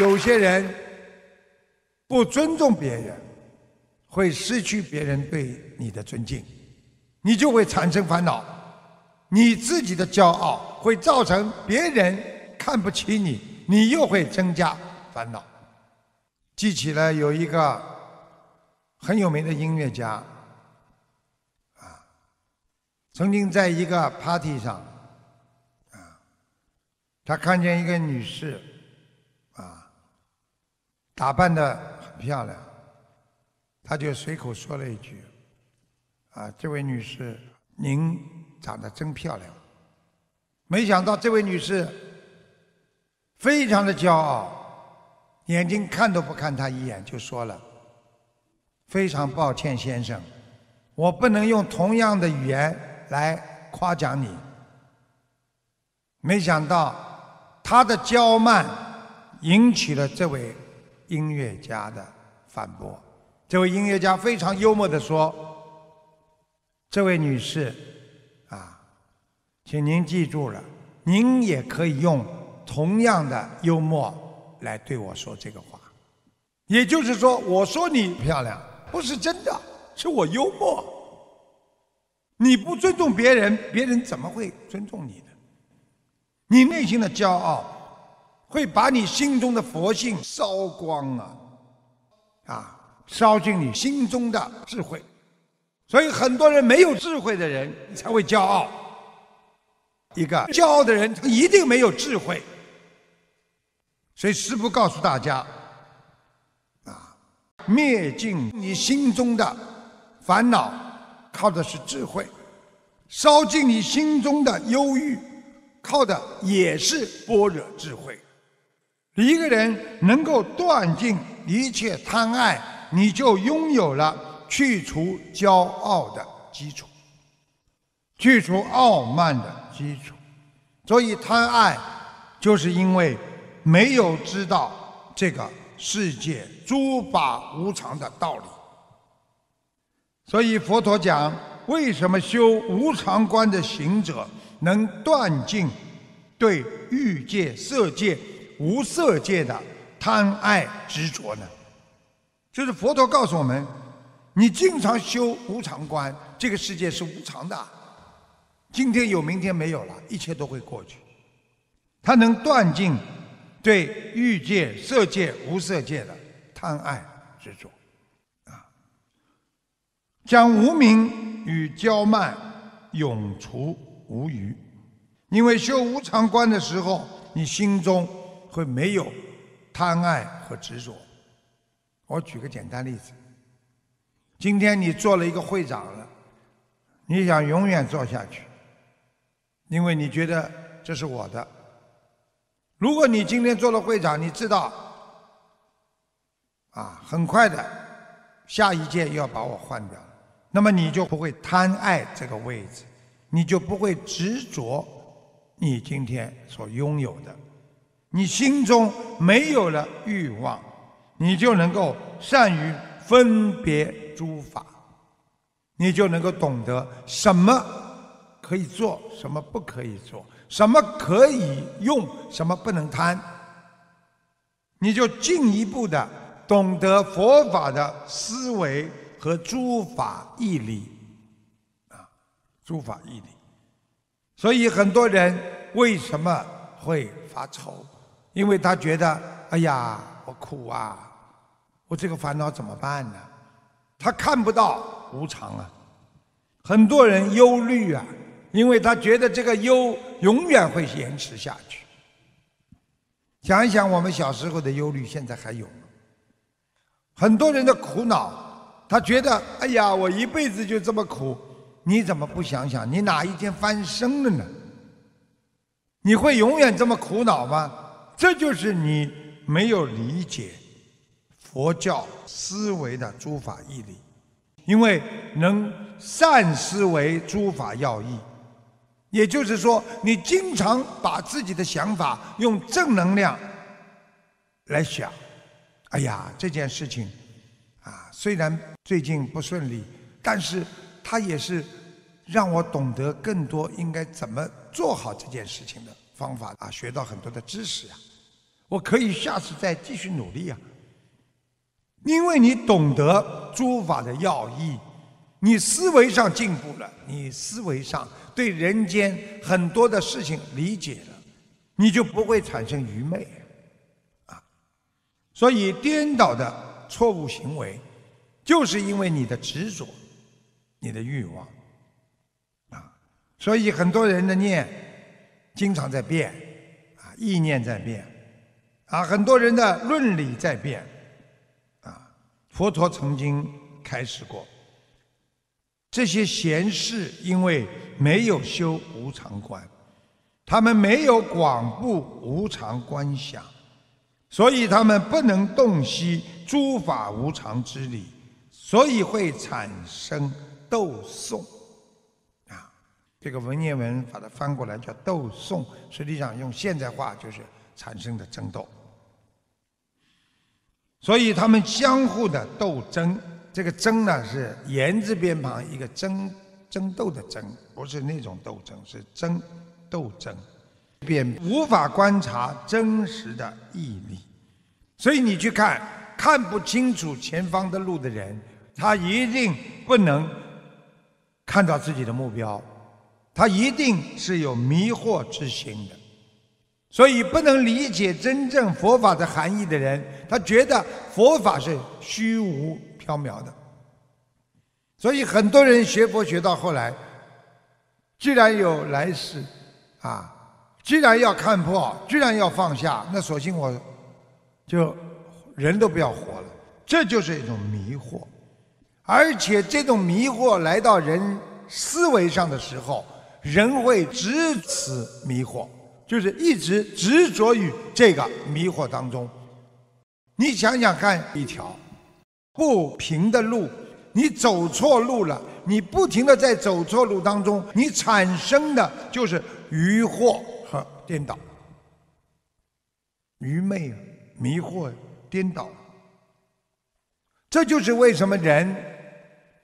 有些人不尊重别人，会失去别人对你的尊敬，你就会产生烦恼。你自己的骄傲会造成别人看不起你，你又会增加烦恼。记起了有一个很有名的音乐家，啊，曾经在一个 party 上，啊，他看见一个女士，打扮的很漂亮，他就随口说了一句，啊，这位女士，您。长得真漂亮，没想到这位女士非常的骄傲，眼睛看都不看他一眼就说了：“非常抱歉，先生，我不能用同样的语言来夸奖你。”没想到他的娇慢引起了这位音乐家的反驳。这位音乐家非常幽默的说：“这位女士。”啊请您记住了，您也可以用同样的幽默来对我说这个话。也就是说，我说你漂亮不是真的，是我幽默。你不尊重别人，别人怎么会尊重你呢？你内心的骄傲会把你心中的佛性烧光啊！啊，烧尽你心中的智慧。所以，很多人没有智慧的人才会骄傲。一个骄傲的人，他一定没有智慧。所以师父告诉大家：啊，灭尽你心中的烦恼，靠的是智慧；烧尽你心中的忧郁，靠的也是般若智慧。一个人能够断尽一切贪爱，你就拥有了去除骄傲的基础。去除傲慢的基础，所以贪爱，就是因为没有知道这个世界诸法无常的道理。所以佛陀讲，为什么修无常观的行者能断尽对欲界、色界、无色界的贪爱执着呢？就是佛陀告诉我们，你经常修无常观，这个世界是无常的。今天有，明天没有了，一切都会过去。他能断尽对欲界、色界、无色界的贪爱执着，啊，将无明与骄慢永除无余。因为修无常观的时候，你心中会没有贪爱和执着。我举个简单例子：今天你做了一个会长了，你想永远做下去。因为你觉得这是我的。如果你今天做了会长，你知道，啊，很快的，下一届要把我换掉，那么你就不会贪爱这个位置，你就不会执着你今天所拥有的，你心中没有了欲望，你就能够善于分别诸法，你就能够懂得什么。可以做什么？不可以做什么？可以用什么？不能贪。你就进一步的懂得佛法的思维和诸法义理啊，诸法义理。所以很多人为什么会发愁？因为他觉得，哎呀，我苦啊，我这个烦恼怎么办呢？他看不到无常啊。很多人忧虑啊。因为他觉得这个忧永远会延迟下去。想一想，我们小时候的忧虑，现在还有吗？很多人的苦恼，他觉得：哎呀，我一辈子就这么苦，你怎么不想想，你哪一天翻身了呢？你会永远这么苦恼吗？这就是你没有理解佛教思维的诸法义理，因为能善思维诸法要义。也就是说，你经常把自己的想法用正能量来想。哎呀，这件事情啊，虽然最近不顺利，但是它也是让我懂得更多应该怎么做好这件事情的方法啊，学到很多的知识啊。我可以下次再继续努力啊。因为你懂得诸法的要义，你思维上进步了，你思维上对人间很多的事情理解了，你就不会产生愚昧啊。所以颠倒的错误行为，就是因为你的执着，你的欲望啊。所以很多人的念经常在变啊，意念在变啊，很多人的论理在变。啊佛陀曾经开始过，这些贤士因为没有修无常观，他们没有广布无常观想，所以他们不能洞悉诸法无常之理，所以会产生斗讼。啊，这个文言文把它翻过来叫斗讼，实际上用现代话就是产生的争斗。所以他们相互的斗争，这个争呢是言字边旁一个争争斗的争，不是那种斗争，是争斗争，便无法观察真实的毅力。所以你去看看不清楚前方的路的人，他一定不能看到自己的目标，他一定是有迷惑之心的。所以不能理解真正佛法的含义的人，他觉得佛法是虚无缥缈的。所以很多人学佛学到后来，既然有来世，啊，既然要看破，既然要放下，那索性我就人都不要活了。这就是一种迷惑，而且这种迷惑来到人思维上的时候，人会执此迷惑。就是一直执着于这个迷惑当中。你想想看，一条不平的路，你走错路了，你不停的在走错路当中，你产生的就是愚惑和颠倒、愚昧、迷惑、颠倒。这就是为什么人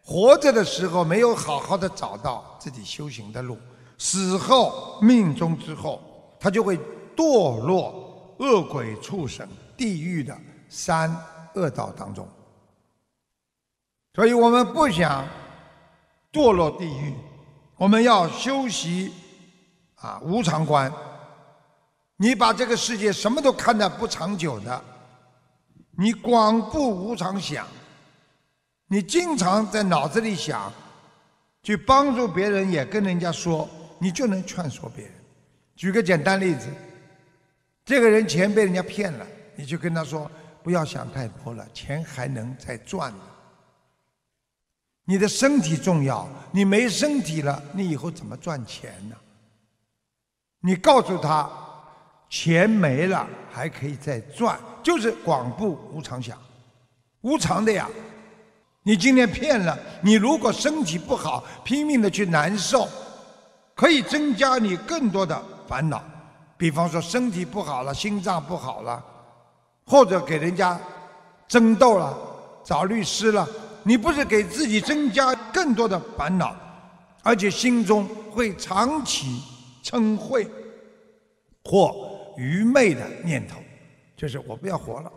活着的时候没有好好的找到自己修行的路，死后命中之后。他就会堕落恶鬼、畜生、地狱的三恶道当中。所以我们不想堕落地狱，我们要修习啊无常观。你把这个世界什么都看得不长久的，你广布无常想，你经常在脑子里想，去帮助别人，也跟人家说，你就能劝说别人。举个简单例子，这个人钱被人家骗了，你就跟他说：“不要想太多了，钱还能再赚呢。你的身体重要，你没身体了，你以后怎么赚钱呢？”你告诉他，钱没了还可以再赚，就是广布无常想，无常的呀。你今天骗了，你如果身体不好，拼命的去难受，可以增加你更多的。烦恼，比方说身体不好了，心脏不好了，或者给人家争斗了，找律师了，你不是给自己增加更多的烦恼，而且心中会长起嗔恚或愚昧的念头，就是我不要活了。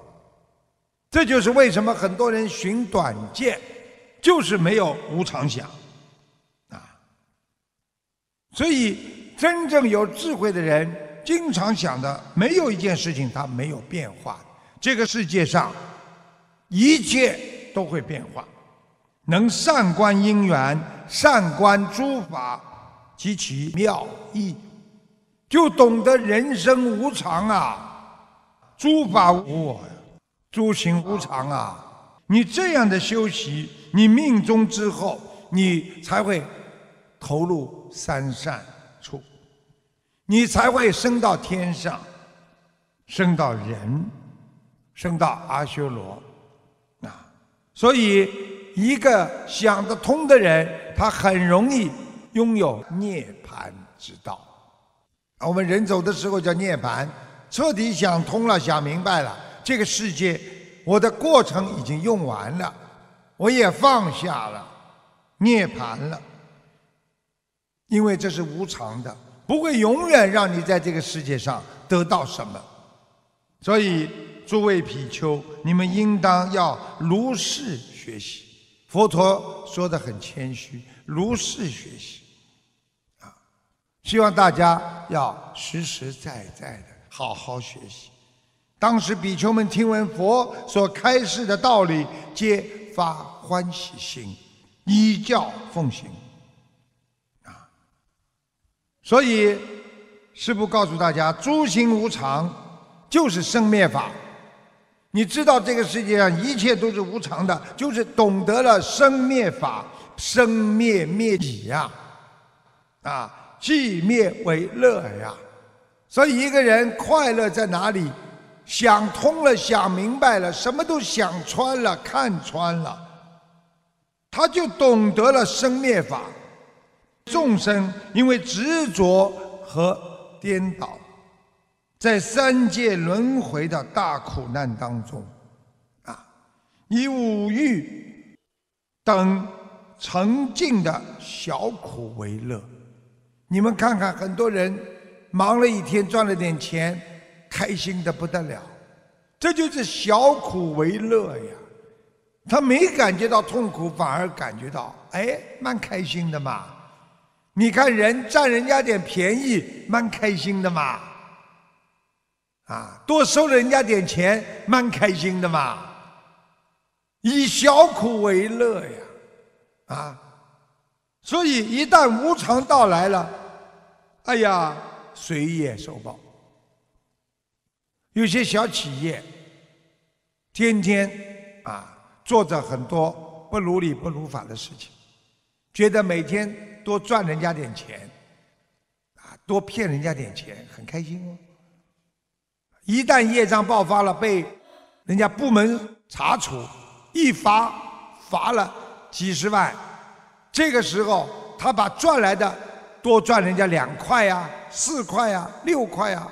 这就是为什么很多人寻短见，就是没有无常想啊，所以。真正有智慧的人，经常想的没有一件事情它没有变化。这个世界上一切都会变化，能善观因缘，善观诸法及其妙义，就懂得人生无常啊，诸法无我，诸行无常啊。你这样的修习，你命中之后，你才会投入三善。你才会升到天上，升到人，升到阿修罗，啊！所以一个想得通的人，他很容易拥有涅槃之道。我们人走的时候叫涅槃，彻底想通了，想明白了，这个世界我的过程已经用完了，我也放下了，涅槃了，因为这是无常的。不会永远让你在这个世界上得到什么，所以，诸位比丘，你们应当要如是学习。佛陀说的很谦虚，如是学习，啊，希望大家要实实在在的好好学习。当时比丘们听闻佛所开示的道理，皆发欢喜心，依教奉行。所以师父告诉大家：诸行无常，就是生灭法。你知道这个世界上一切都是无常的，就是懂得了生灭法，生灭灭己呀，啊，寂灭为乐呀。所以一个人快乐在哪里？想通了，想明白了，什么都想穿了，看穿了，他就懂得了生灭法。众生因为执着和颠倒，在三界轮回的大苦难当中，啊，以五欲等沉静的小苦为乐。你们看看，很多人忙了一天，赚了点钱。开心的不得了，这就是小苦为乐呀。他没感觉到痛苦，反而感觉到哎，蛮开心的嘛。你看人占人家点便宜，蛮开心的嘛。啊，多收人家点钱，蛮开心的嘛。以小苦为乐呀，啊，所以一旦无常到来了，哎呀，谁也受报。有些小企业，天天啊做着很多不如理不如法的事情，觉得每天多赚人家点钱，啊多骗人家点钱很开心哦。一旦业障爆发了，被人家部门查处，一罚罚了几十万，这个时候他把赚来的多赚人家两块呀、四块呀、六块呀。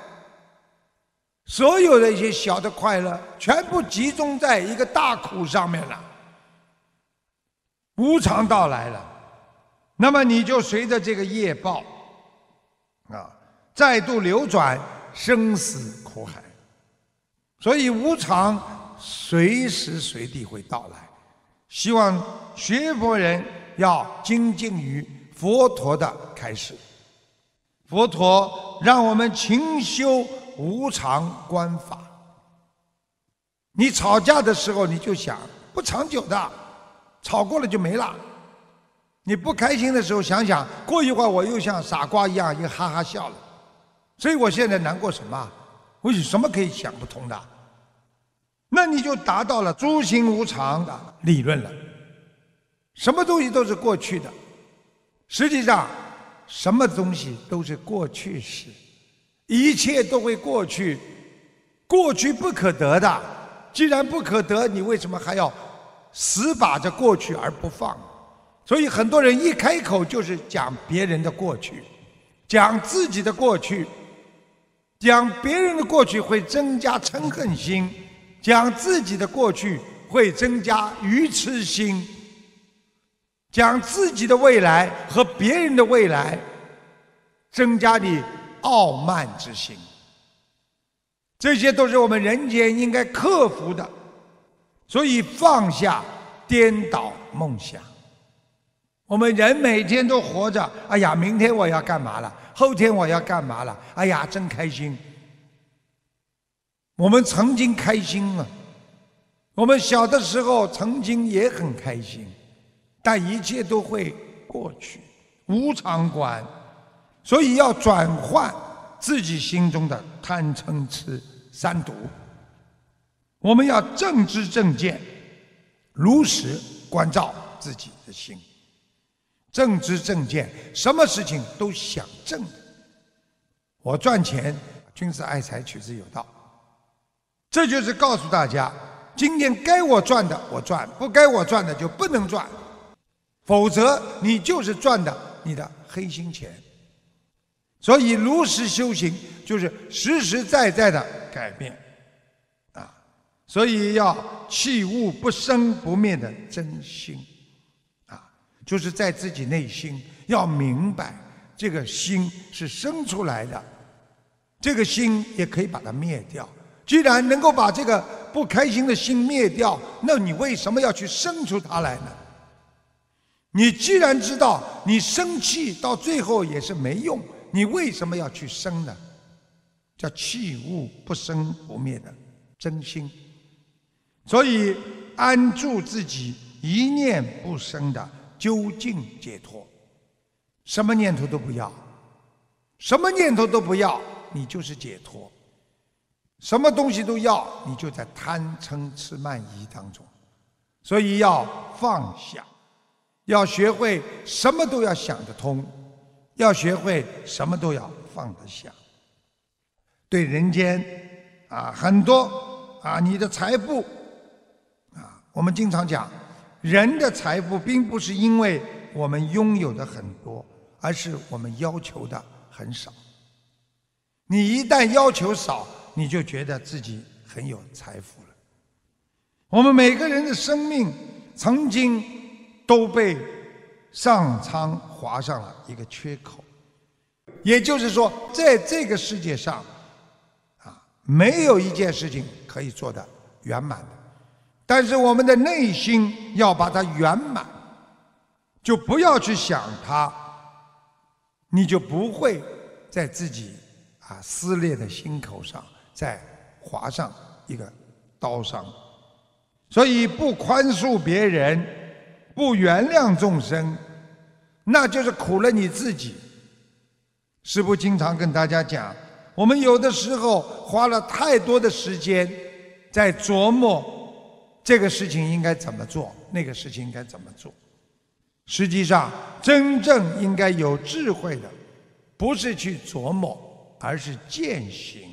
所有的一些小的快乐，全部集中在一个大苦上面了。无常到来了，那么你就随着这个业报，啊，再度流转生死苦海。所以无常随时随地会到来。希望学佛人要精进于佛陀的开示。佛陀让我们勤修。无常观法，你吵架的时候你就想不长久的，吵过了就没了。你不开心的时候想想，过一会儿我又像傻瓜一样又哈哈笑了。所以我现在难过什么？我有什么可以想不通的？那你就达到了诸行无常的理论了。什么东西都是过去的，实际上什么东西都是过去式。一切都会过去，过去不可得的。既然不可得，你为什么还要死把着过去而不放？所以很多人一开口就是讲别人的过去，讲自己的过去，讲别人的过去会增加嗔恨心，讲自己的过去会增加愚痴心，讲自己的未来和别人的未来，增加你。傲慢之心，这些都是我们人间应该克服的。所以放下颠倒梦想。我们人每天都活着，哎呀，明天我要干嘛了？后天我要干嘛了？哎呀，真开心。我们曾经开心啊，我们小的时候曾经也很开心，但一切都会过去，无常观。所以要转换自己心中的贪嗔痴三毒，我们要正知正见，如实关照自己的心。正知正见，什么事情都想正。我赚钱，君子爱财，取之有道。这就是告诉大家，今天该我赚的我赚，不该我赚的就不能赚，否则你就是赚的你的黑心钱。所以，如实修行就是实实在在的改变，啊，所以要弃物不生不灭的真心，就是在自己内心要明白，这个心是生出来的，这个心也可以把它灭掉，既然能够把这个不开心的心灭掉，那你为什么要去生出它来呢？你既然知道你生气到最后也是没用，你为什么要去生呢？叫气物不生不灭的真心。所以安住自己一念不生的究竟解脱，什么念头都不要，什么念头都不要，你就是解脱。什么东西都要，你就在贪嗔痴慢疑当中。所以要放下。要学会什么都要想得通，要学会什么都要放得下。对人间啊，很多啊，你的财富啊，我们经常讲，人的财富并不是因为我们拥有的很多，而是我们要求的很少。你一旦要求少，你就觉得自己很有财富了。我们每个人的生命曾经。都被上苍划上了一个缺口，也就是说，在这个世界上，啊，没有一件事情可以做的圆满的。但是我们的内心要把它圆满，就不要去想它，你就不会在自己啊撕裂的心口上再划上一个刀伤。所以，不宽恕别人。不原谅众生，那就是苦了你自己。师父经常跟大家讲，我们有的时候花了太多的时间在琢磨这个事情应该怎么做，那个事情应该怎么做。实际上，真正应该有智慧的，不是去琢磨，而是践行。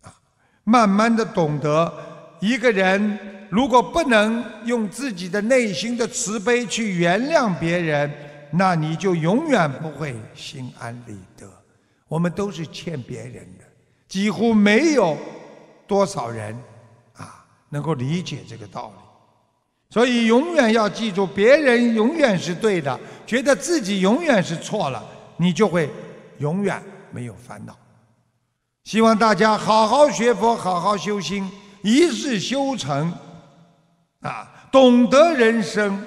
啊，慢慢的懂得一个人。如果不能用自己的内心的慈悲去原谅别人，那你就永远不会心安理得。我们都是欠别人的，几乎没有多少人能够理解这个道理。所以永远要记住，别人永远是对的，觉得自己永远是错了，你就会永远没有烦恼。希望大家好好学佛，好好修心，一世修成。啊，懂得人生，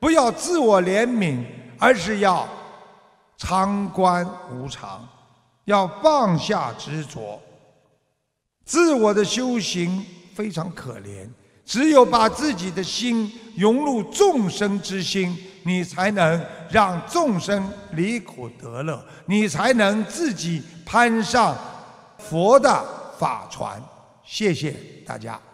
不要自我怜悯，而是要常观无常，要放下执着。自我的修行非常可怜，只有把自己的心融入众生之心，你才能让众生离苦得乐，你才能自己攀上佛的法船。谢谢大家。